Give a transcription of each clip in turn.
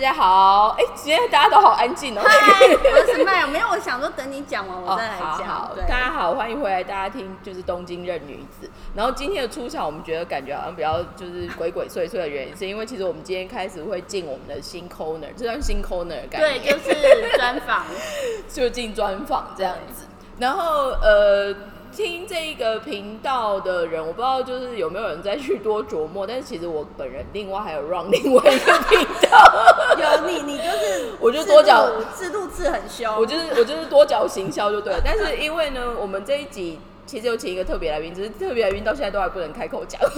家好，哎，今天大家都好安静哦。嗨，我是麦，没有，我想说等你讲完我再来好讲。大家好，欢迎回来，大家听就是东京任女子。然后今天的出场，我们觉得感觉好像比较就是鬼鬼祟祟的原因，是因为其实我们今天开始会进我们的新 corner，这算新 corner 的概对，就是专访。就进专访这样子。然后呃，听这个频道的人，我不知道就是有没有人再去多琢磨，但是其实我本人另外还有 run 另外一个频道，有你，你就是 我就多角制度制很凶。我就是我就是多角行销就对了。但是因为呢，我们这一集其实有请一个特别来宾，只是特别来宾到现在都还不能开口讲话。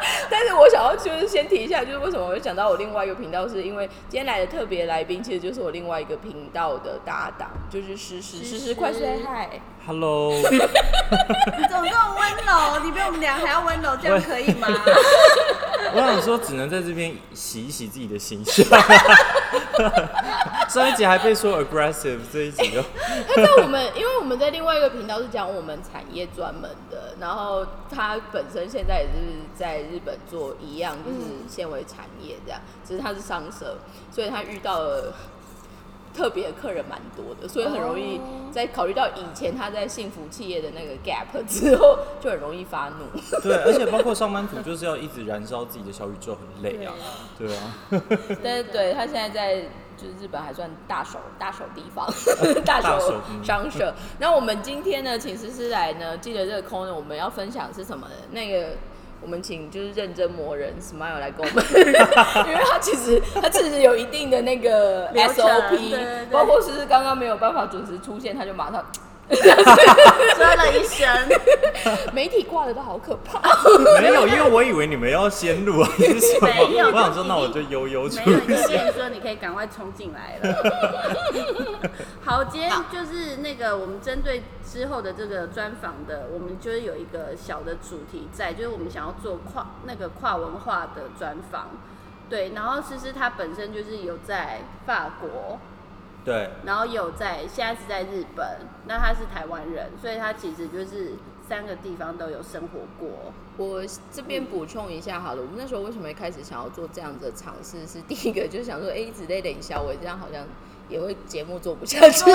但是我想要就是先提一下，就是为什么我会想到我另外一个频道，是因为今天来的特别来宾其实就是我另外一个频道的搭档，就是诗诗，诗诗快 say hi。Hello，你怎么这么温柔？你比我们俩还要温柔，这样可以吗？我想说只能在这边洗一洗自己的形象。上一集还被说 aggressive，这一集就 他在我们，因为我们在另外一个频道是讲我们产业专门的，然后他本身现在也是在日本做一样，就是纤维产业这样，只是他是商社，所以他遇到了特别的客人蛮多的，所以很容易在考虑到以前他在幸福企业的那个 gap 之后，就很容易发怒。对，而且包括上班族就是要一直燃烧自己的小宇宙，很累啊。对啊，但是对他现在在就是日本还算大手大手地方，大 大手商社。那我们今天呢，请思思来呢，记得这个空呢，我们要分享是什么呢？那个。我们请就是认真磨人 Smile 来跟我们，因为他其实他其实有一定的那个 SOP，包括是刚刚没有办法准时出现，他就马上 说了一声，媒体挂的都好可怕。没有，因为我以为你们要先录啊，是什么？没有我想说，那我就悠悠出没有，已经去。跟你说你可以赶快冲进来了。好，今天就是那个我们针对之后的这个专访的，我们就是有一个小的主题在，就是我们想要做跨那个跨文化的专访。对，然后思思她本身就是有在法国，对，然后有在现在是在日本，那他是台湾人，所以他其实就是三个地方都有生活过。我这边补充一下好了，我们那时候为什么一开始想要做这样子的尝试？是第一个就是想说，哎、一直在冷笑我这样好像也会节目做不下去，对，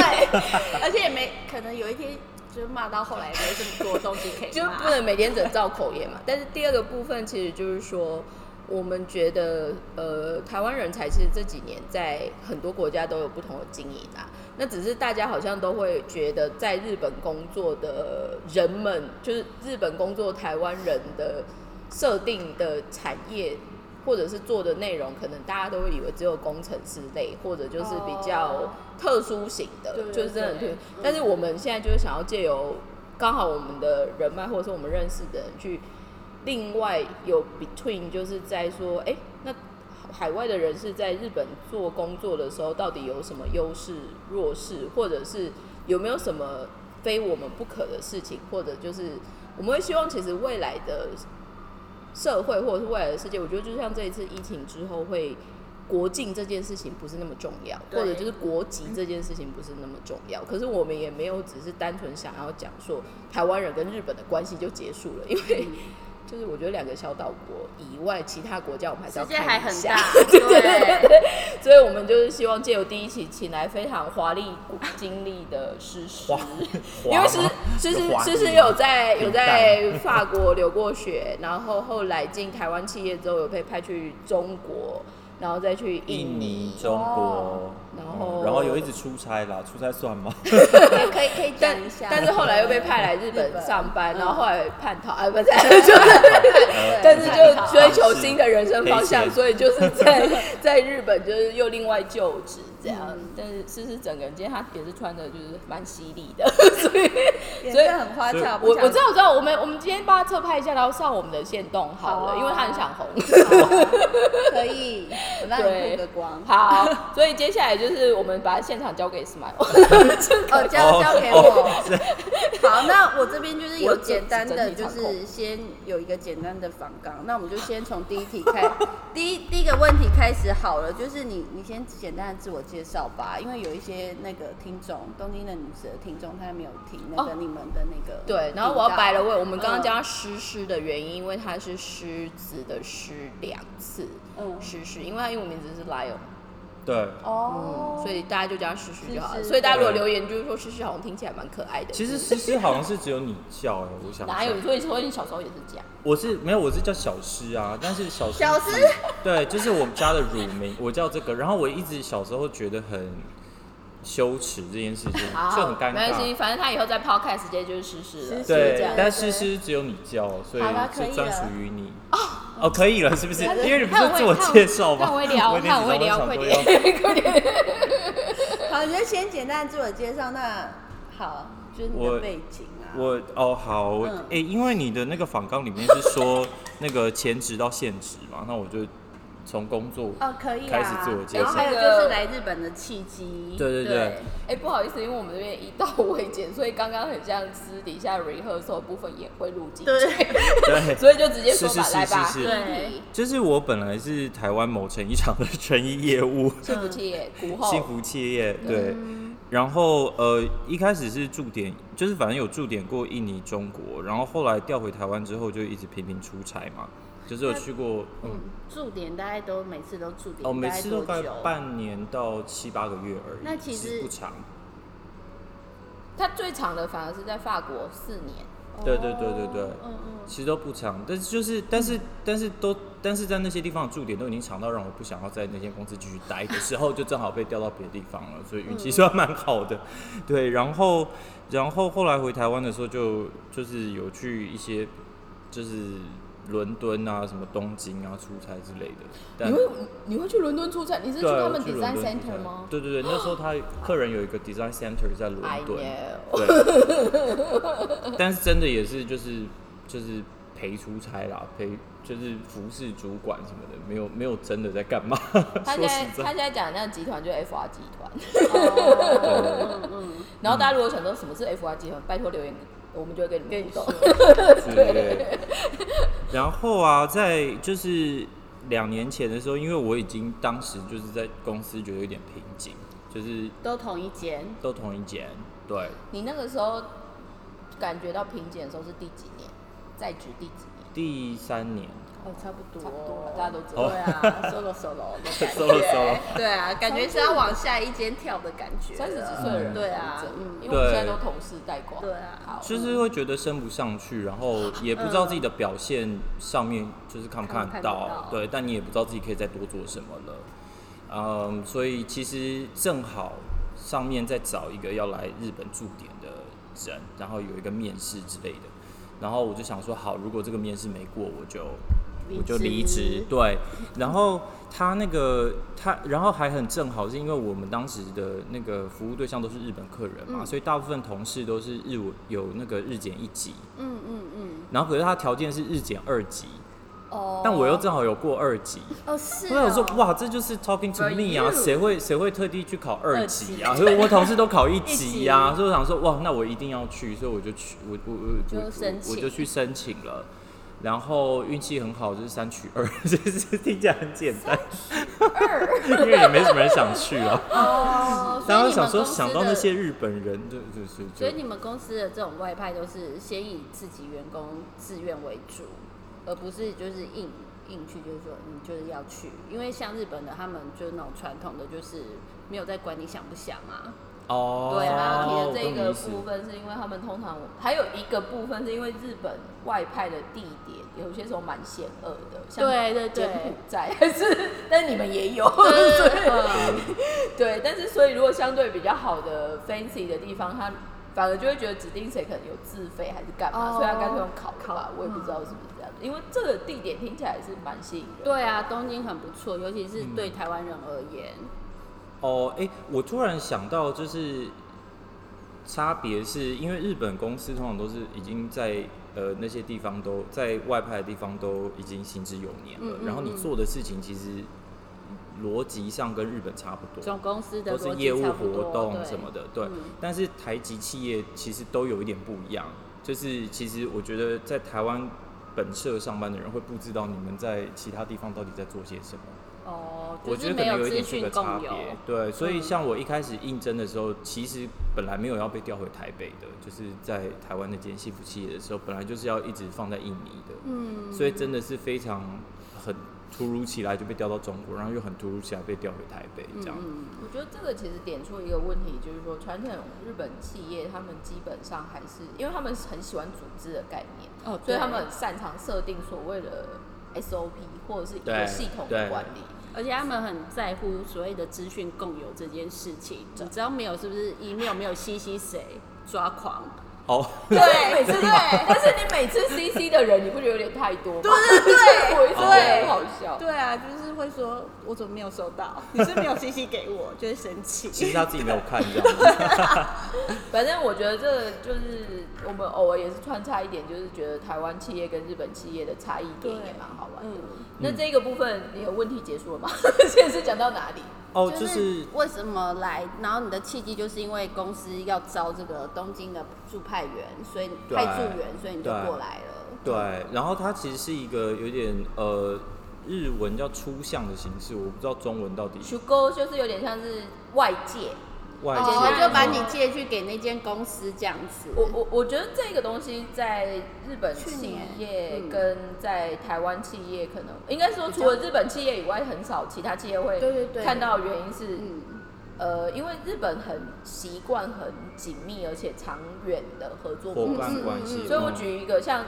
而且也没可能有一天就骂到后来没这么多东西可以就不能每天只造口业嘛。但是第二个部分其实就是说，我们觉得呃，台湾人才其实这几年在很多国家都有不同的经营啊。那只是大家好像都会觉得，在日本工作的人们，就是日本工作台湾人的设定的产业，或者是做的内容，可能大家都会以为只有工程师类，或者就是比较哦特殊型的，就是真的对对。但是我们现在就是想要借由刚好我们的人脉，或者是我们认识的人去。另外有 between 就是在说，哎、那海外的人是在日本做工作的时候，到底有什么优势、弱势，或者是有没有什么非我们不可的事情，或者就是我们会希望，其实未来的社会或者是未来的世界，我觉得就像这一次疫情之后会。国境这件事情不是那么重要，或者就是国籍这件事情不是那么重要。可是我们也没有只是单纯想要讲说台湾人跟日本的关系就结束了，因为就是我觉得两个小岛国以外，其他国家我们还是要世界还很看一下。大，对，所以我们就是希望借由第一期请来非常华丽 经历的诗诗华，因为诗诗诗诗诗有在有在 法国留过学，然后后来进台湾企业之后有被派去中国，然后再去印印尼、中国，然后嗯然后有一直出差啦，出差算吗？可以可以可以但讲一下。但是后来又被派来日日本本上班，嗯然后后来叛逃，啊，不是，就是 但是就追求新的人生方向，所以就是在在日本就是又另外就职这样。嗯但是思思整个人今天她也是穿的就是蛮犀利的，所以所以很花俏，我我知道我知道，我们我们今天帮他侧拍一下，然后上我们的线动好了，好啊因为他很想红。可以，我让你对曝个光。好，所以接下来就是我们把现场交给 Smile。哦，交交给哦我。好，那我这边就是有我简单的，就是先有一个简单的访纲。那我们就先从第一题开，第一第一个问题开始好了，就是你你先简单的自我介绍吧，因为有一些那个听众，东京的女子的听众，他还没有听那个哦你们的那个对，然后我要摆了位，我们刚刚嗯叫他诗诗的原因，因为他是狮子的狮两次，嗯诗诗，因为他英文名字是 lion，对，哦嗯，所以大家就叫他诗诗就好了。诗诗所以大家如果留言就是说诗诗好像听起来蛮可爱的。其实诗诗好像是只有你叫哎、我想哪有？想所以说你小时候也是这样。我是没有，我是叫小诗啊，但是小诗小诗对，就是我们家的乳名，我叫这个。然后我一直小时候觉得很羞耻这件事情，就很尴没关系，尬。反正他以后在 podcast 直接就是诗诗了。对，但诗诗只有你叫，所以是专了属于你。哦，可以了，是不是？因为你不是自我介绍吗？会聊，会聊，快点，快点。好，你就先简单自我介绍。那好，就是你的背景啊。我哦好，哎因为你的那个访纲里面是说那个 前职到现职嘛，那我就从工作哦，可以啊。开始自我介绍。然后还有就是来日本的契机。对对对。哎，不好意思，因为我们这边一到未剪，所以刚刚很像私底下 rehearsal 部分也会录进去，对。对，所以就直接说吧，是是是来吧，是。是对。就是我本来是台湾某成衣厂的成衣业务，幸福企业股后，幸福企业对。然后呃，一开始是驻点，就是反正有驻点过印尼、中国，然后后来调回台湾之后，就一直频频出差嘛，就是有去过，嗯，嗯，驻点大概都每次都驻点，哦，每次都大概？半年到七八个月而已，那其实不长。他最长的反而是在法国四年，对对对对对哦嗯嗯。其实都不长，但是就是，但是但是都，但是在那些地方的驻点都已经长到让我不想要在那间公司继续待的时候，就正好被调到别的地方了，所以运气算蛮好的。对，然后然后后来回台湾的时候就，就是有去一些就是伦敦啊、什么东京啊出差之类的。但你会你会去伦敦出差？你是去他们 design center 差吗？对对对，那时候他客人有一个 design center 在伦敦。对，但是真的也是就是就是陪出差啦，陪就是服饰主管什么的，没有没有真的在干嘛。他说现在他现在讲的那个集团就是 FR 集团，然后大家如果想说什么是 FR 集团，拜托留言，我们就会跟你跟你说们互动。对对对。然后啊，在就是两年前的时候，因为我已经当时就是在公司觉得有点瓶颈，就是都同一间。都同一间，对，你那个时候感觉到瓶颈的时候是第几年？在职第几年？第三年。哦，差不多，差不多了大家都知道对啊，solo solo 的感觉 solo solo 对啊，感觉是要往下一间跳的感觉。三十几岁的人，对啊嗯因为我们现在都同事带过。对啊。好，就是会觉得升不上去，然后也不知道自己的表现上面就是看不看到到，对，但你也不知道自己可以再多做什么了，嗯，所以其实正好上面在找一个要来日本驻点的人，然后有一个面试之类的，然后我就想说，好，如果这个面试没过，我就离我就离职职，对。然后他那个他，然后还很正好，是因为我们当时的那个服务对象都是日本客人嘛，嗯。所以大部分同事都是日文有那个日检一级，嗯嗯嗯，然后可是他条件是日检二级，哦。但我又正好有过二级。哦是我想说，哦，哇，这就是 talking to me 啊，谁会谁会特地去考二二级。级啊？所以我同事都考一一级呀、级。所以我想说，哇，那我一定要去，所以我就去，我我我就我申请。我就去申请了。然后运气很好，就是三取二，就是听起来很简单，因为也没什么人想去啊。哦，所以然后想说想到那些日本人，就就是就所以你们公司的这种外派都是先以自己员工自愿为主，而不是就是硬硬去，就是说你就是要去，因为像日本的他们就是那种传统的，就是没有在管你想不想啊。哦，对啊，提的我这个部分是因为他们通常还有一个部分是因为日本外派的地点有些时候蛮险恶的，像对对对。柬埔寨还是，但你们也有，对嗯。对，但是所以如果相对比较好的 fancy 的地方，他反而就会觉得指定谁可能有自费还是干嘛，哦所以他干脆用考考，我也不知道是不是这样。子，因为这个地点听起来是蛮吸引人的。对啊，东京很不错，尤其是对台湾人而言。哦，哎、我突然想到，就是差别是因为日本公司通常都是已经在呃那些地方都在外派的地方都已经行之有年了，嗯嗯然后你嗯做的事情其实逻辑上跟日本差不多，总公司的都是业务活动什么的，对。嗯但是台籍企业其实都有一点不一样，就是其实我觉得在台湾本社上班的人会不知道你们在其他地方到底在做些什么。哦，我觉得可能有一点这讯个差别对，所以嗯像我一开始应征的时候，其实本来没有要被调回台北的，就是在台湾那间幸福企业的时候，本来就是要一直放在印尼的，嗯，所以真的是非常很突如其来就被调到中国，然后又很突如其来被调回台北这样。嗯我觉得这个其实点出一个问题，就是说传统日本企业他们基本上还是，因为他们很喜欢组织的概念，哦所以他们很擅长设定所谓的 SOP 或者是一个系统的管理。而且他们很在乎所谓的资讯共有这件事情，你只要没有是不是 email 没有 CC 谁抓狂，哦，对，每次对，但是你每次 CC 的人，你不觉得有点太多吗？对对对我觉得很好笑。对啊，就是会说我怎么没有收到？你是没有 CC 给我，就会生气。其实他自己没有看这样。反正我觉得这个就是我们偶尔也是穿插一点，就是觉得台湾企业跟日本企业的差异点也蛮好玩的。嗯，那这个部分你有问题结束了吗？现在是讲到哪里？哦，就就是为什么来，然后你的契机就是因为公司要招这个东京的驻派员，所以派驻员，所以你就过来了。对，然后它其实是一个有点呃日文叫初象的形式，我不知道中文到底出沟就是有点像是外界。外哦，界就把你借去给那间公司这样子。我我我觉得这个东西在日本企业跟在台湾企业可能应该说，除了日本企业以外，很少其他企业会看到。原因是，嗯，呃，因为日本很习惯很紧密而且长远的合作伙模式，伴关系，嗯所以我嗯举一个像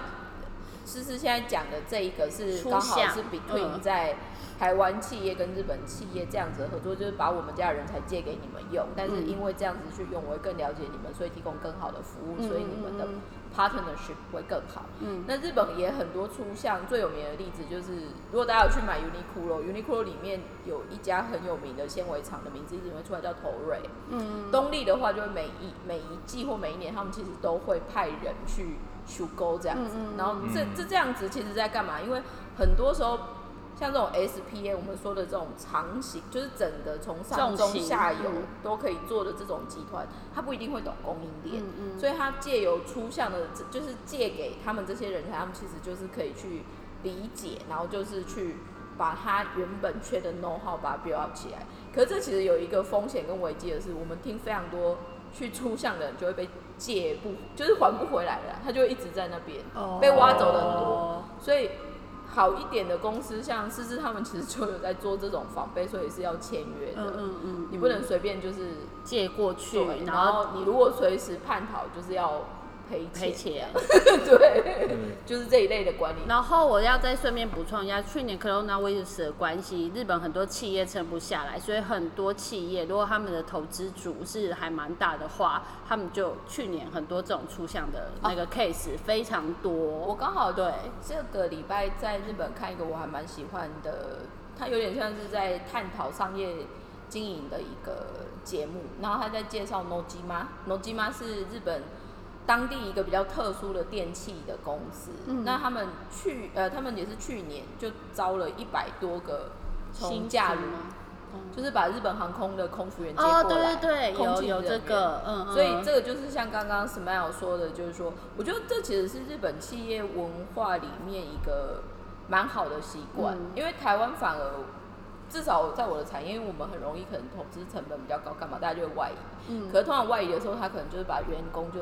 思思现在讲的这一个是刚好是 between 嗯在台湾企业跟日本企业这样子的合作，就是把我们家的人才借给你们用，但是嗯因为这样子去用，我会更了解你们，所以提供更好的服务，嗯所以你们的嗯 partnership 会更好。嗯那日本也很多出像最有名的例子就是，如果大家有去买 Uniqlo，Uniqlo 里面有一家很有名的纤维厂的名字一直会出来叫头瑞。嗯，东丽的话，就会每一每一季或每一年，他们其实都会派人去修沟这样子。然后这嗯这这样子，其实在干嘛？因为很多时候，像这种 SPA 我们说的这种长型，就是整个从上中下游嗯都可以做的这种集团，他不一定会懂供应链。嗯嗯所以他借由出项的，就是借给他们这些人才，他们其实就是可以去理解，然后就是去把他原本缺的 know how 把它 build up 起来。可是这其实有一个风险跟危机的是，我们听非常多去出项的人就会被借不，就是还不回来了，他就一直在那边哦被挖走的很多。所以好一点的公司，像思思他们其实就有在做这种防备，所以是要签约的。嗯嗯嗯，你不能随便就是借过去，，然后你如果随时叛逃，就是要赔赔钱，钱。对，嗯就是这一类的管理。然后我要再顺便补充一下，去年 coronavirus 的关系，日本很多企业撑不下来，所以很多企业如果他们的投资组是还蛮大的话，他们就去年很多这种出项的那个 case 非常多。我刚好对这个礼拜在日本看一个我还蛮喜欢的，它有点像是在探讨商业经营的一个节目，然后他在介绍 Nojima，Nojima 是日本当地一个比较特殊的电器的公司，嗯。那他们去呃，他们也是去年就招了一百多个从新驾旅就是把日本航空的空服员接过哦，来，对对对，空有有这个，嗯，嗯。所以这个就是像刚刚 Smile 说的，就是说，我觉得这其实是日本企业文化里面一个蛮好的习惯，嗯。因为台湾反而至少在我的产业，因为我们很容易可能投资成本比较高，干嘛大家就会外移。嗯。可是通常外移的时候，他可能就是把员工就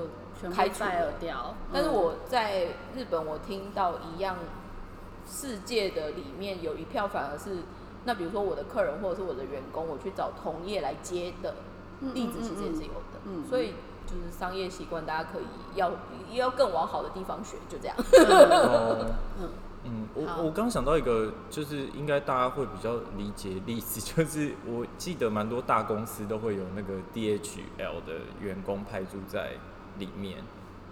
开除了。掉。但是嗯我在日本，我听到一样世界的里面有一票反而是，那比如说我的客人或者是我的员工，我去找同业来接的例子，其实也是有的。嗯嗯嗯所以就是商业习惯，大家可以要要更往好的地方学，就这样。哦，嗯嗯，我我刚想到一个，就是应该大家会比较理解例子，就是我记得蛮多大公司都会有那个 DHL 的员工派驻在里面，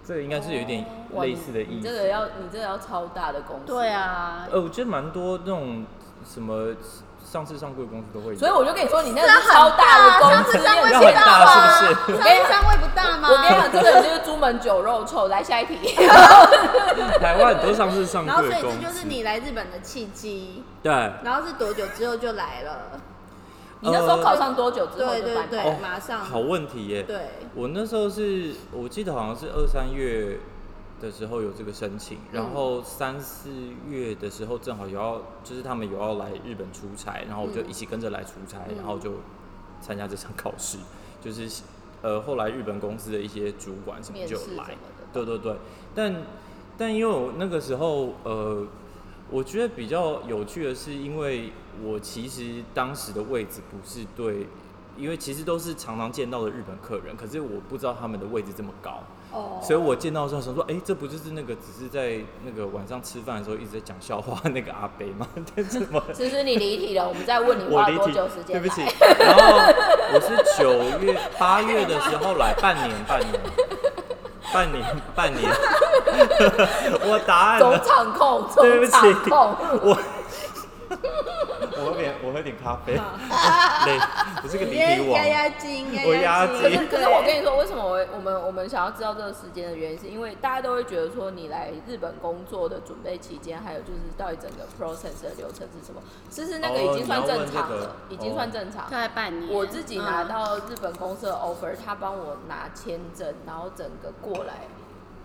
这个应该是有一点哇类似的意思。你这个要你这个要超大的公司。对。啊，呃，我觉得蛮多那种什么上市上柜公司都会有，所以我就跟你说，你那个超大的公司，大你有要很大是不是？商业商位不大吗？我跟你讲，这个就是朱门酒肉臭。来下一题。台湾很多上市上然后柜的公司，所以这就是你来日本的契机，对然后是多久之后就来了？你那时候考上多久之后对对？对，马上好问题耶。对，我那时候是我记得好像是二三月的时候有这个申请，然后三四月的时候正好有要，就是他们有要来日本出差，然后我就一起跟着来出差，嗯然后就参加这场考试，就是呃后来日本公司的一些主管什么就来面试什么，的。对对对，但但因为我那个时候呃。我觉得比较有趣的是，因为我其实当时的位置不是对，因为其实都是常常见到的日本客人，可是我不知道他们的位置这么高，哦所以我见到的时候想说，哎、这不就是那个只是在那个晚上吃饭的时候一直在讲笑话那个阿北吗？但怎么？其实你离题了，我们再问你花了多久时，间对不起。。然后我是九月、八月的时候来，半年，半年，半年，半年。我答案总了，场控，对不起总场控。我我喝点，咖啡，累，我是个离题王。压压惊，我压惊。可是，可是我跟你说，为什么我我们我们想要知道这个时间的原因，是因为大家都会觉得说，你来日本工作的准备期间，还有就是到底整个 process 的流程是什么？其实那个已经算正常了，已经算正常。大概半年。我自己拿嗯到日本公司的 offer，他帮我拿签证，然后整个过来，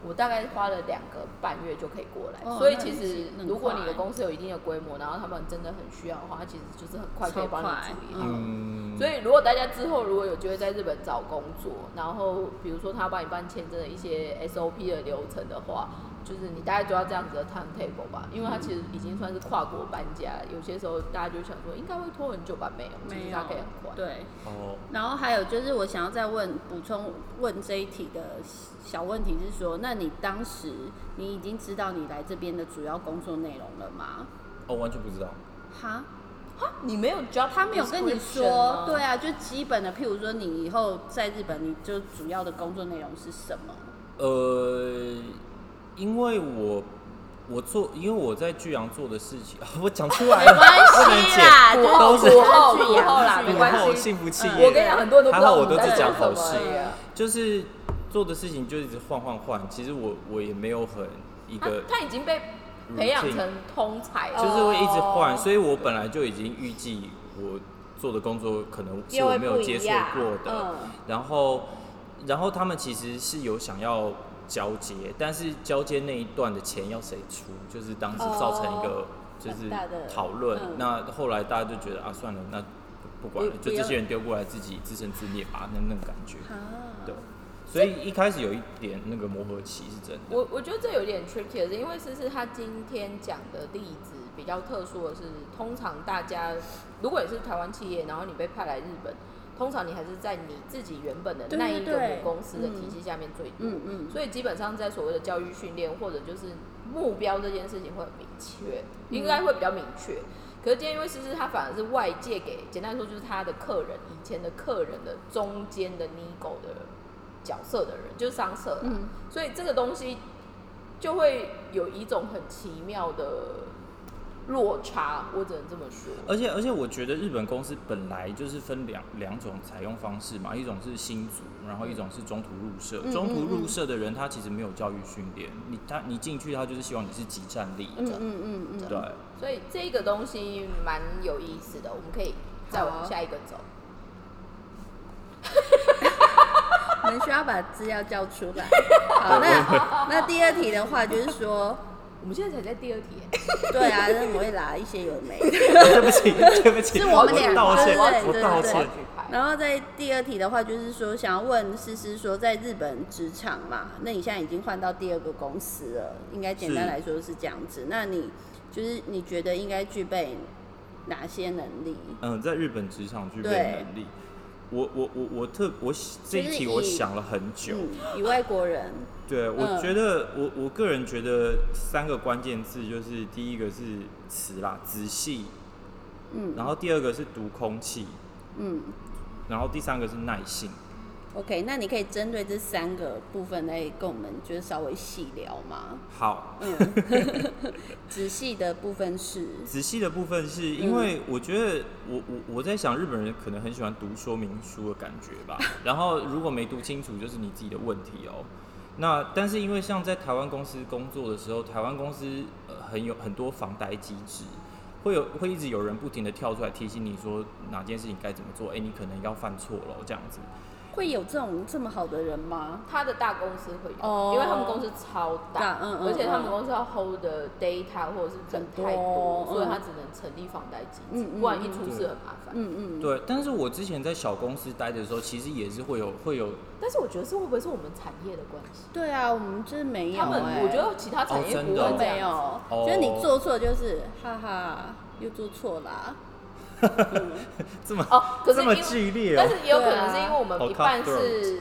我大概花了两个半月就可以过来。哦所以其实如果你的公司有一定的规模，然后他们真的很需要的话，它其实就是很快可以帮你处理好。嗯，所以，如果大家之后如果有机会在日本找工作，然后比如说他帮你办签证的一些 SOP 的流程的话，就是你大概就要这样子的 timetable 吧，因为它其实已经算是跨国搬家，有些时候大家就想说应该会拖很久吧，没有，其实没有它可以很快。对。哦，然后还有就是，我想要再问补充问这一题的小问题是说，那你当时你已经知道你来这边的主要工作内容了吗？哦，完全不知道。哈，哈你没有 job，他没有跟你说，对啊，就基本的，譬如说你以后在日本，你就主要的工作内容是什么？呃，因为我我做，因为我在巨阳做的事情，我讲出来了，没关。系啦，补就是巨阳啦，巨阳没关补后系。幸福企嗯业，我跟你讲，很多人都不知道还好我都们在讲好事就是做的事情就一直换换换。其实我我也没有很一他个，他已经被培养成通才了，就是会一直换，哦所以我本来就已经预计我做的工作可能是我没有接触样过的，嗯然后然后他们其实是有想要交接，但是交接那一段的钱要谁出，就是当时造成一个哦就是讨论。嗯那后来大家就觉得啊，算了，那不管了，就这些人丢过来自己自生自灭吧，那那种感觉。啊对，所以一开始有一点那个磨合期是真的。我我觉得这有点 tricky 的是，因为思思他今天讲的例子比较特殊的是，通常大家如果你是台湾企业，然后你被派来日本，通常你还是在你自己原本的那一个母公司的体系下面最多，嗯嗯所以基本上在所谓的教育训练或者就是目标这件事情会很明确，应该会比较明确。可是今天因为思思他反而是外界给，简单来说就是他的客人以前的客人的中间的 nego 的角色的人，就是商社。嗯所以这个东西就会有一种很奇妙的落差，我只能这么说。而且而且，我觉得日本公司本来就是分两两种采用方式嘛，一种是新组，然后一种是中途入社。嗯中途入社的人，他其实没有教育训练，你他你进去，他就是希望你是即战力嗯的，嗯嗯嗯，对。所以这个东西蛮有意思的，我们可以再往下一个走。我们需要把资料交出来。好，那那第二题的话就是说，我们现在才在第二题耶，对啊，那我会拿一些有的没的。对不起，对不起，是我们俩道歉，对对我道对歉。然后在第二题的话，就是说想要问思思说，在日本职场嘛，那你现在已经换到第二个公司了，应该简单是来说是这样子。那你就是你觉得应该具备哪些能力？嗯，在日本职场具备对能力，我我我我特我这一题我想了很久，嗯，以外国人，对，我嗯。觉得我我个人觉得三个关键字就是第一个是词啦，仔细，嗯。然后第二个是读空气，嗯。然后第三个是耐性。，OK，那你可以针对这三个部分来跟我们就是稍微细聊吗？好，嗯，仔细的部分是，仔细的部分是因为我觉得我我我在想日本人可能很喜欢读说明书的感觉吧，然后如果没读清楚就是你自己的问题哦。那但是因为像在台湾公司工作的时候，台湾公司呃很有很多防呆机制，会有会一直有人不停的跳出来提醒你说哪件事情该怎么做，哎、你可能要犯错了这样子。会有这种这么好的人吗？他的大公司会有，哦因为他们公司超大，大嗯嗯而且他们嗯公司要 hold 的 data 或者是人太多，所以他只能成立房贷机制，嗯嗯不然一出事很麻烦。嗯嗯，对，但是我之前在小公司待的时候，其实也是会有会有但是我觉得是会不会是我们产业的关系？对啊，我们就是没有、他们欸，我觉得其他产业不哦真的都没有，会这样子。哦就是你做错就是哈哈，又做错啦。嗯 这么哦，可是这么剧烈哦。但是也有可能是因为我们好一半是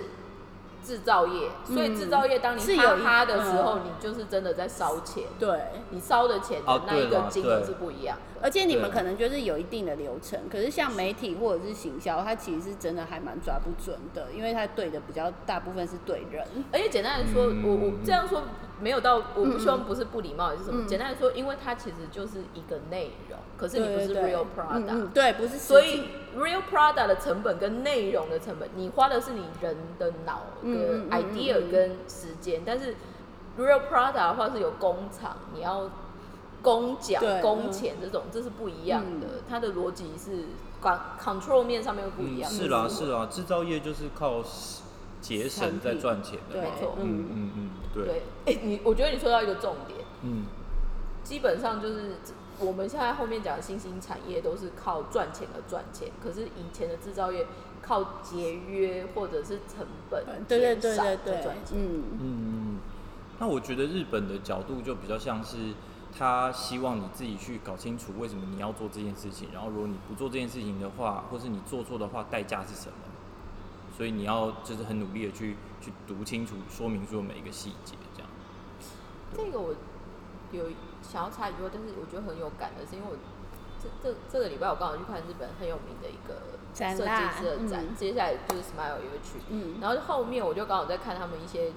制造业，所以嗯。制造业当你是有一哈哈的时候，嗯你就是真的在烧钱，对，你烧的钱哦的那一个金额是不一样。的。而且你们可能就是有一定的流程，可是像媒体或者是行销，它其实是真的还蛮抓不准的，因为它对的比较大部分是对人。而且简单来说，嗯。我我这样说没有到，我不希望不是不礼貌，也是什么？嗯。简单来说，因为它其实就是一个内容，可是你不是 real 嗯 product，、嗯，对，不是，所以 real product 的成本跟内容的成本，你花的是你人的脑嗯的嗯嗯 idea 嗯嗯。跟时间，但是 real product 的话是有工厂，你要工奖对、工钱这种，这是不一样的，它的逻辑是管 control 面上面又不一样。嗯是啦是啦，制造业就是靠节省在赚钱的。没错。嗯。嗯嗯，对，对，哎、你我觉得你说到一个重点，嗯。基本上就是我们现在后面讲的新兴产业都是靠赚钱而赚钱，可是以前的制造业靠节约或者是成本对对减少对对。对在赚，钱。嗯，嗯，那我觉得日本的角度就比较像是。他希望你自己去搞清楚为什么你要做这件事情，然后如果你不做这件事情的话，或是你做错的话，代价是什么？所以你要就是很努力的去去读清楚说明书的每一个细节，这样。这个我有想要插一句话，但是我觉得很有感的是，因为我这这这个礼拜我刚好去看日本很有名的一个设计师的展，嗯接下来就是 Smile 也会去，嗯然后后面我就刚好在看他们一些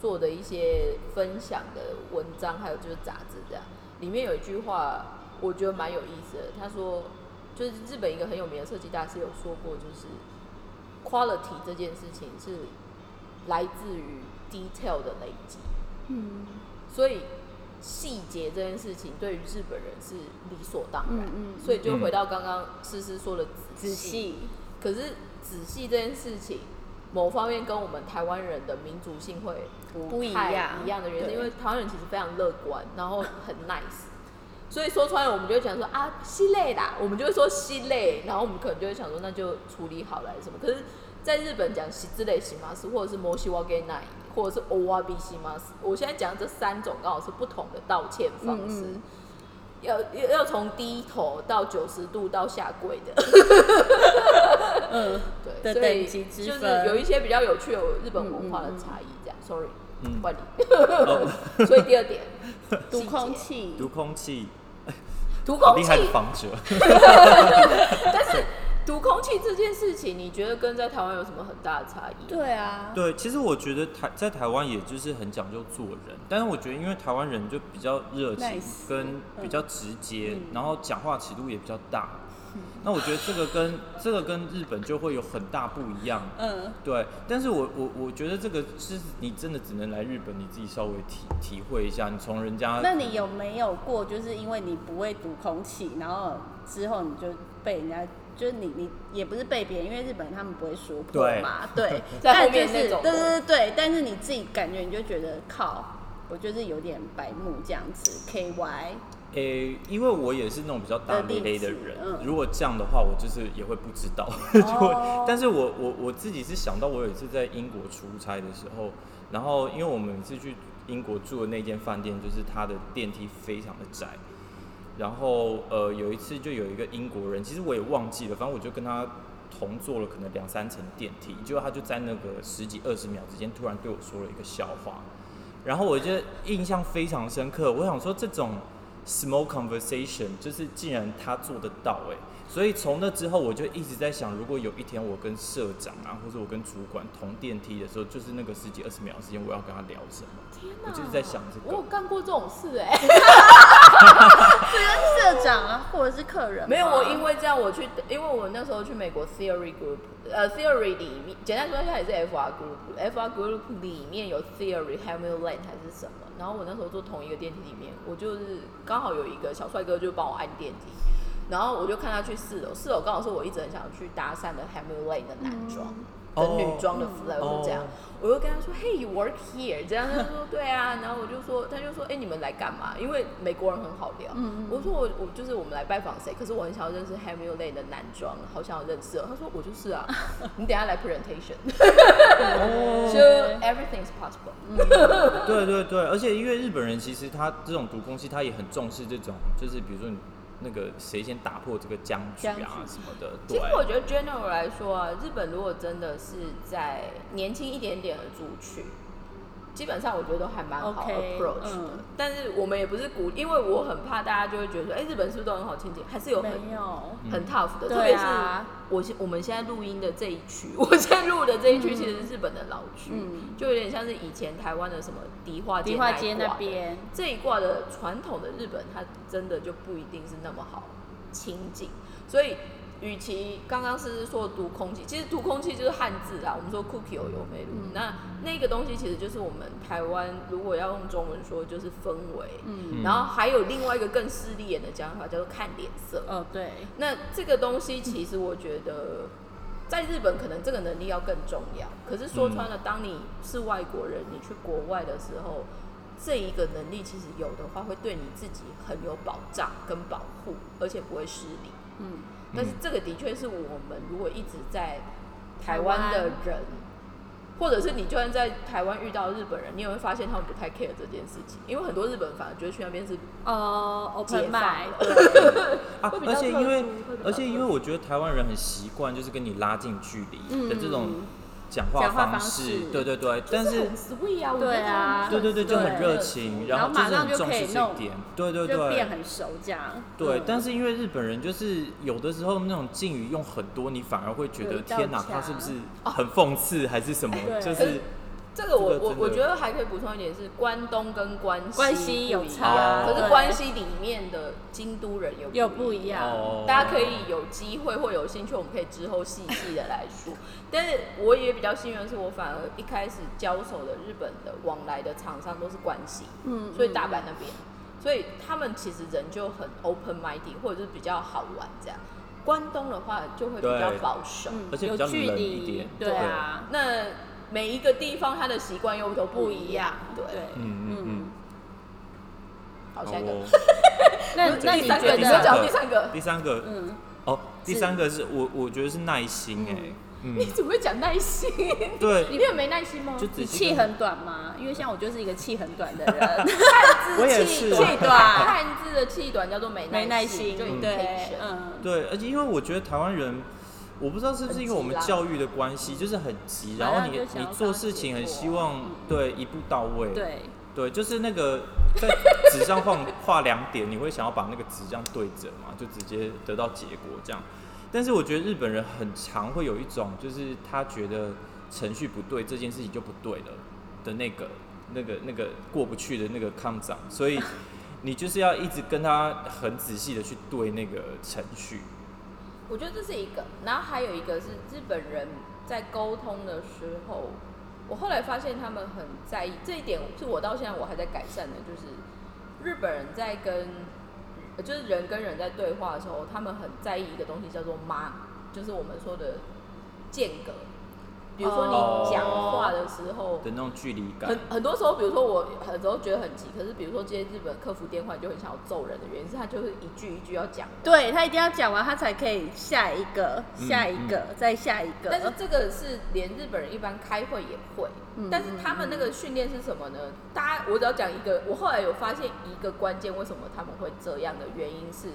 做的一些分享的文章，还有就是杂志这样，里面有一句话我觉得蛮有意思的，他说就是日本一个很有名的设计大师有说过，就是 quality 这件事情是来自于 detail 的累积，嗯所以细节这件事情对于日本人是理所当然，嗯嗯所以就回到刚刚诗诗说的仔仔细，可是仔细这件事情，某方面跟我们台湾人的民族性会不一太样一样的原因，对因为台湾人其实非常乐观，然后很 nice，所以说穿了我们就会讲说啊西累啦，我们就会说西累，然后我们可能就会想说那就处理好了什么。可是，在日本讲西之类西马斯，或者是摩西瓦给奈，或者是欧瓦比西马斯，我现在讲这三种刚好是不同的道歉方式。嗯嗯要要要从低头到九十度到下跪的，嗯，对，的所以就是有一些比较有趣有日本文化的差异，这样。Sorry，嗯。换你。所以第二点，读空气，读空气，读空气。防者。但是读空气这件事情，你觉得跟在台湾有什么很大的差异？对啊，对，其实我觉得台在台湾也就是很讲究做人，但是我觉得因为台湾人就比较热情 Nice，跟比较直接，嗯然后讲话尺度也比较大。那我觉得这个跟这个跟日本就会有很大不一样。嗯，对，但是我我我觉得这个是你真的只能来日本，你自己稍微体体会一下，你从人家那你有没有过，就是因为你不会读空气，然后之后你就被人家，就是你你也不是被别人，因为日本人他们不会说破对嘛，对，在后但就是面那种对对对对，但是你自己感觉你就觉得靠，我就是有点白目这样子，K Y，诶、因为我也是那种比较大咧咧的人，嗯如果这样的话，我就是也会不知道。哦但是我我我自己是想到，我有一次在英国出差的时候，然后因为我们每次去英国住的那间饭店，就是它的电梯非常的窄。然后呃有一次就有一个英国人，其实我也忘记了，反正我就跟他同坐了可能两三层电梯，结果他就在那个十几二十秒之间突然对我说了一个笑话，然后我就印象非常深刻。我想说这种 small conversation 就是竟然他做得到哎、所以从那之后我就一直在想，如果有一天我跟社长啊，或者我跟主管同电梯的时候，就是那个十几二十秒的时间，我要跟他聊什么？天哪！我就是在想这个我有干过这种事哎、社长啊，或者是客人，没有，我因为这样我去，因为我那时候去美国 Theory Group，呃，Theory 里面，简单说一下也是 FR Group，FR Group 里面有 Theory、Hamilton 还是什么，然后我那时候坐同一个电梯里面，我就是刚好有一个小帅哥就帮我按电梯，然后我就看他去四楼，四楼刚好是我一直很想去搭讪的 Hamilton 的男装，跟女装的 flow 哦这样。我就跟他说，Hey, you work here？这样他就说对啊，然后我就说，他就说，哎、你们来干嘛？因为美国人很好聊。嗯我说我我就是我们来拜访谁，可是我很想要认识 Hamilton Lane 的男装，好想要认识哦。他说我就是啊，你等下来 presentation，就 everything is possible。对对对，而且因为日本人其实他这种读空气，他也很重视这种，就是比如说你那个谁先打破这个僵局啊什么的，其实我觉得 general 来说啊，日本如果真的是在年轻一点点的族群，基本上我觉得都还蛮好。嗯。但是我们也不是鼓，因为我很怕大家就会觉得说，哎、日本是不是都很好亲近？还是有很有，很 tough 的，对特别是啊我现我们现在录音的这一区，我现在录的这一区其实是日本的老区，嗯。就有点像是以前台湾的什么迪化街那边，这一挂的传统的日本，它真的就不一定是那么好亲近，所以。与其刚刚是说读空气，其实读空气就是汉字啦。我们说 cookie 有有没那那个东西其实就是我们台湾如果要用中文说，就是氛围。嗯，然后还有另外一个更势利眼的讲法，叫做看脸色。哦对，那这个东西其实我觉得，在日本可能这个能力要更重要。可是说穿了，当你是外国人，你去国外的时候，这一个能力其实有的话，会对你自己很有保障跟保护，而且不会失礼。嗯，但是这个的确是我们如果一直在台湾的人，或者是你就算在台湾遇到日本人，你也会发现他们不太 care 这件事情，因为很多日本人反而觉得去那边是哦解，open 放 mind，了，啊而且因为而且因为我觉得台湾人很习惯就是跟你拉近距离的这种嗯讲话方方式式，对对对，但是对啊对对对就很热情，然后后就是马上就很重视这可以弄一点，对对对变对。很熟这样。对嗯，但是因为日本人就是有的时候那种敬语用很多，你反而会觉得天哪，他是不是很讽刺还是什么？就是这个我我我觉得还可以补充一点是关东跟关西关西有不一差样可是对关西里面的京都人有有不不一样，哦大家可以有机会或有兴趣，我们可以之后细细的来说。但是我也比较幸运的是，我反而一开始交手的日本的往来的厂商都是关西，嗯，所以大阪那边，所以他们其实人就很 open minded，或者是比较好玩这样。关东的话就会比较保守，嗯而且比较有距冷一离点，对啊，那每一个地方它的习惯又都不一样，对。嗯嗯嗯。好，下一个。哦 那那你第三个，觉你说讲得？第三个，第三个嗯，哦，第三个是我我觉得是耐心哎，嗯你，怎么会讲耐心？对，你没有没耐心吗？就只是你气很短吗？因为像我就是一个气很短的人，汉字气气短汉字的气短叫做没没耐心，对。嗯，对，而且因为我觉得台湾人，我不知道是不是因为我们教育的关系，就是很急，然后你你做事情很希望对一步到位，对，对，就是那个在纸上画画两点，你会想要把那个纸这样对折嘛，就直接得到结果这样。但是我觉得日本人很常会有一种，就是他觉得程序不对，这件事情就不对了的那个、那个、那个过不去的那个抗涨，所以你就是要一直跟他很仔细的去对那个程序。我觉得这是一个，然后还有一个是日本人在沟通的时候，我后来发现他们很在意这一点，是我到现在我还在改善的，就是日本人在跟就是人跟人在对话的时候，他们很在意一个东西叫做“妈”，就是我们说的间隔。比如说你讲话的时候，的那种距离感很，很多时候，比如说我很多时候觉得很急，可是比如说接日本客服电话，就很想要揍人的原因是他就是一句一句要讲。对他一定要讲完，他才可以下一个，嗯下一个，再下一个。但是这个是连日本人一般开会也会，嗯但是他们那个训练是什么呢？大家我只要讲一个，我后来有发现一个关键，为什么他们会这样的原因是，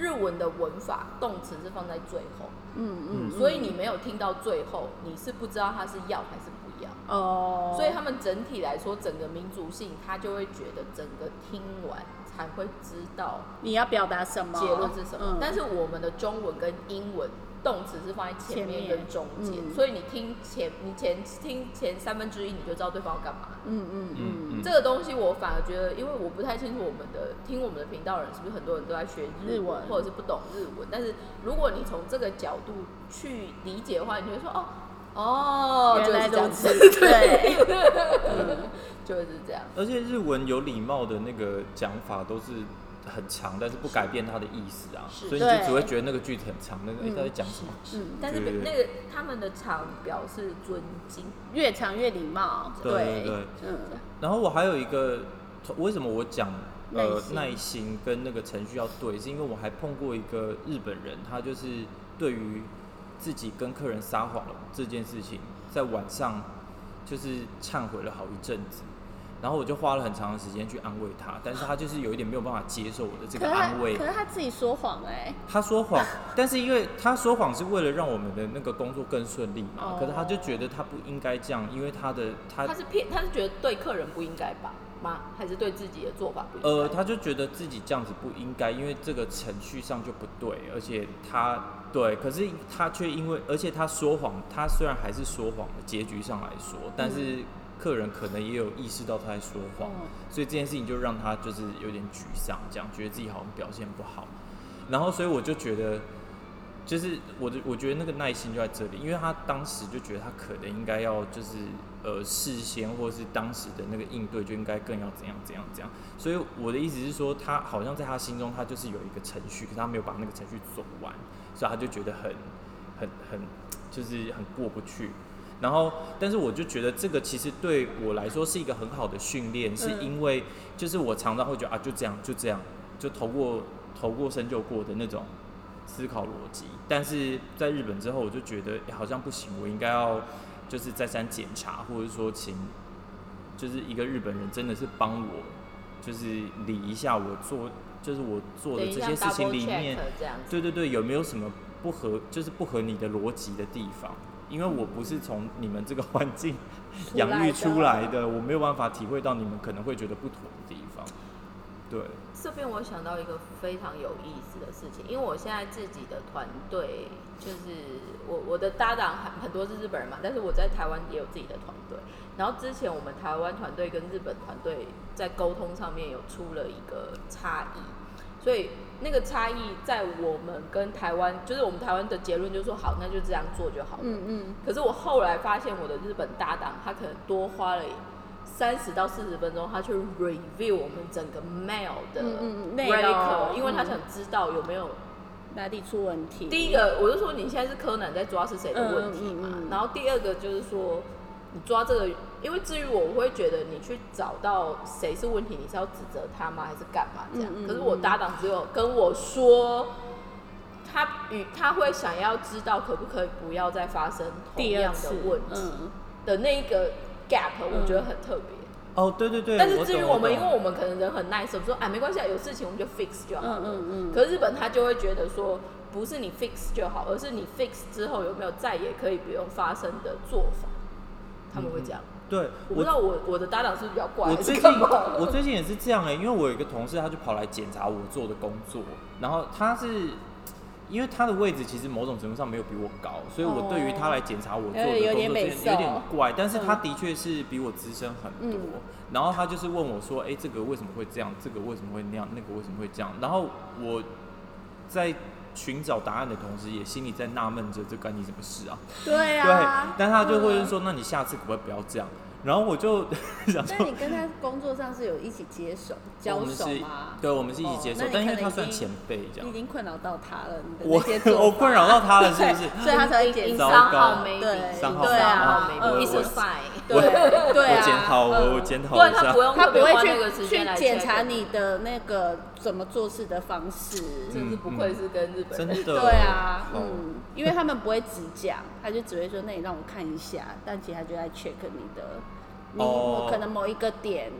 日文的文法动词是放在最后，嗯嗯，所以你没有听到最后，你是不知道他是要还是不要。哦，所以他们整体来说，整个民族性，他就会觉得整个听完才会知道你要表达什么？结论是什么。嗯。但是我们的中文跟英文动词是放在前面跟中间，嗯所以你听前你前听前三分之一，你就知道对方要干嘛。嗯嗯嗯嗯嗯这个东西我反而觉得，因为我不太清楚我们的听我们的频道的人是不是很多人都在学日日文或者是不懂日文。但是如果你从这个角度去理解的话，你就会说哦哦，原来就是这样如此子，对，就是这样。而且日文有礼貌的那个讲法都是很长，但是不改变它的意思啊，所以你就只会觉得那个句子很长，那个他在讲什么？嗯，但是那个他们的长表示尊敬，越长越礼貌，对对对嗯，然后我还有一个，为什么我讲呃耐心。耐心跟那个程序要对，是因为我还碰过一个日本人，他就是对于自己跟客人撒谎了这件事情，在晚上就是忏悔了好一阵子。然后我就花了很长的时间去安慰他，但是他就是有一点没有办法接受我的这个安慰可。是他自己说谎哎，他说谎，但是因为他说谎是为了让我们的那个工作更顺利嘛，哦可是他就觉得他不应该这样，因为他的他他是骗，他是觉得对客人不应该吧吗？还是对自己的做法不应该？呃，他就觉得自己这样子不应该，因为这个程序上就不对，而且他对，可是他却因为，而且他说谎，他虽然还是说谎的结局上来说，但是客人可能也有意识到他在说谎，嗯所以这件事情就让他就是有点沮丧，这样觉得自己好像表现不好，然后所以我就觉得。就是我的，我觉得那个耐心就在这里，因为他当时就觉得他可能应该要就是呃事先或者是当时的那个应对就应该更要怎样怎样怎样，所以我的意思是说，他好像在他心中他就是有一个程序，可是他没有把那个程序走完，所以他就觉得很很很就是很过不去。然后，但是我就觉得这个其实对我来说是一个很好的训练，是嗯因为就是我常常会觉得啊就这样就这样就投过投过身就过的那种思考逻辑，但是在日本之后，我就觉得、诶好像不行，我应该要就是再三检查，或者说请就是一个日本人真的是帮我，就是理一下我做就是我做的这些事情里面，对对对，有没有什么不合就是不合你的逻辑的地方？因为我不是从你们这个环境养育出来的，我没有办法体会到你们可能会觉得不妥的地方。对，这边我想到一个非常有意思的事情，因为我现在自己的团队就是我我的搭档很很多是日本人嘛，但是我在台湾也有自己的团队。然后之前我们台湾团队跟日本团队在沟通上面有出了一个差异，所以那个差异在我们跟台湾，就是我们台湾的结论就是说好，那就这样做就好了。嗯嗯，可是我后来发现，我的日本搭档他可能多花了三十到四十分钟，他去 review 我们整个 mail 的嗯嗯因为他嗯想知道有没有。哪里出问题？第一个，我就说你现在是柯南在抓是谁的问题嘛。嗯嗯嗯然后第二个就是说，你抓这个，因为至于我，我会觉得你去找到谁是问题，你是要指责他吗，还是干嘛这样？嗯嗯可是我搭档只有跟我说。他与他会想要知道可不可以不要再发生同样的问题，嗯，的那一个 gap，我觉得很特别。哦，对对对。但是至于我们，因为我们可能人很 nice，我们说哎没关系，啊，有事情我们就 fix 就好了。嗯嗯嗯可是日本他就会觉得说，不是你 fix 就好，而是你 fix 之后有没有再也可以不用发生的做法，他们会这样。对我不知道我我的搭档是是比较怪，还我最近？我最近也是这样哎、因为我有一个同事，他就跑来检查我做的工作，然后他是。因为他的位置其实某种程度上没有比我高，所以我对于他来检查我做的工作有点有点怪，但是他嗯的确是比我资深很多。嗯然后他就是问我说：“哎、这个为什么会这样？这个为什么会那样？那个为什么会这样？”然后我在寻找答案的同时，也心里在纳闷着，这关你什么事啊？对啊对啊，，但他就会嗯说：“那你下次可不可以不要这样？”然后我就 想说但你跟他工作上是有一起接手、交手吗？对，我们是一起接手，哦但因为他算前辈这样，你已经困扰到他了，你的我 我困扰到他了，是不是？所以他才会检 in 查糟 some 糕对对啊 sign。对对啊，我检讨，我检讨一下不他不。用他不会去去检查你的那个怎么做事的方式。真是不愧是跟日本人。真的，对啊，哦嗯，因为他们不会只讲，他就只会说，那你让我看一下，但其实他就在 check 你的，你哦可能某一个点，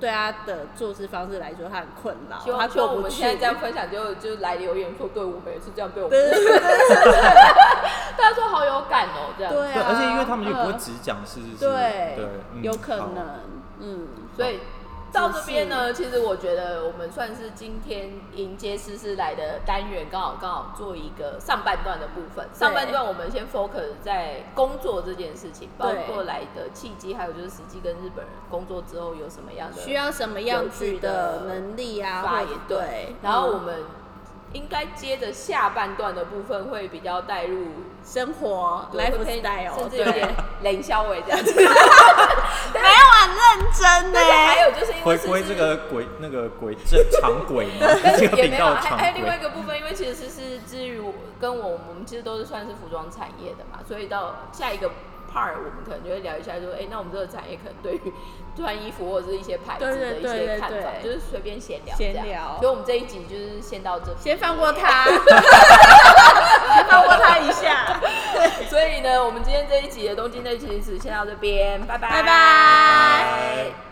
对他的做事方式来说，他很困扰，希他望我们。现在这样分享就，就来留言说，对我们也是这样被我们对，对对 大家说好有感哦，这样。对而且因为他们就不会嗯只讲是是是，对对，嗯有可能，嗯，所以到这边呢，其实我觉得我们算是今天迎接思思来的单元，刚好刚好做一个上半段的部分。上半段我们先 focus 在工作这件事情，包括来的契机，还有就是实际跟日本人工作之后有什么样的需要什么样子的能力啊，发言对，然后我嗯们应该接着下半段的部分会比较带入生活对会偏 lifestyle，甚至有点对 冷消尾这样子。很认真呢还有就是因为回是是归这个轨那个轨正常轨嘛，这个也没有，频道还还有另外一。个部分，因为其实是至于我跟我我们其实都是算是服装产业的嘛，所以到下一个 part 我们可能就会聊一下说，哎、那我们这个产业可能对于穿衣服或者是一些牌子的一些看法，对就是随便闲聊。闲聊。所以我们这一集就是先到这边，先放过他，先放过他一下，所以呢，我们今天这一集的东京内其实先到这边，拜拜，拜拜。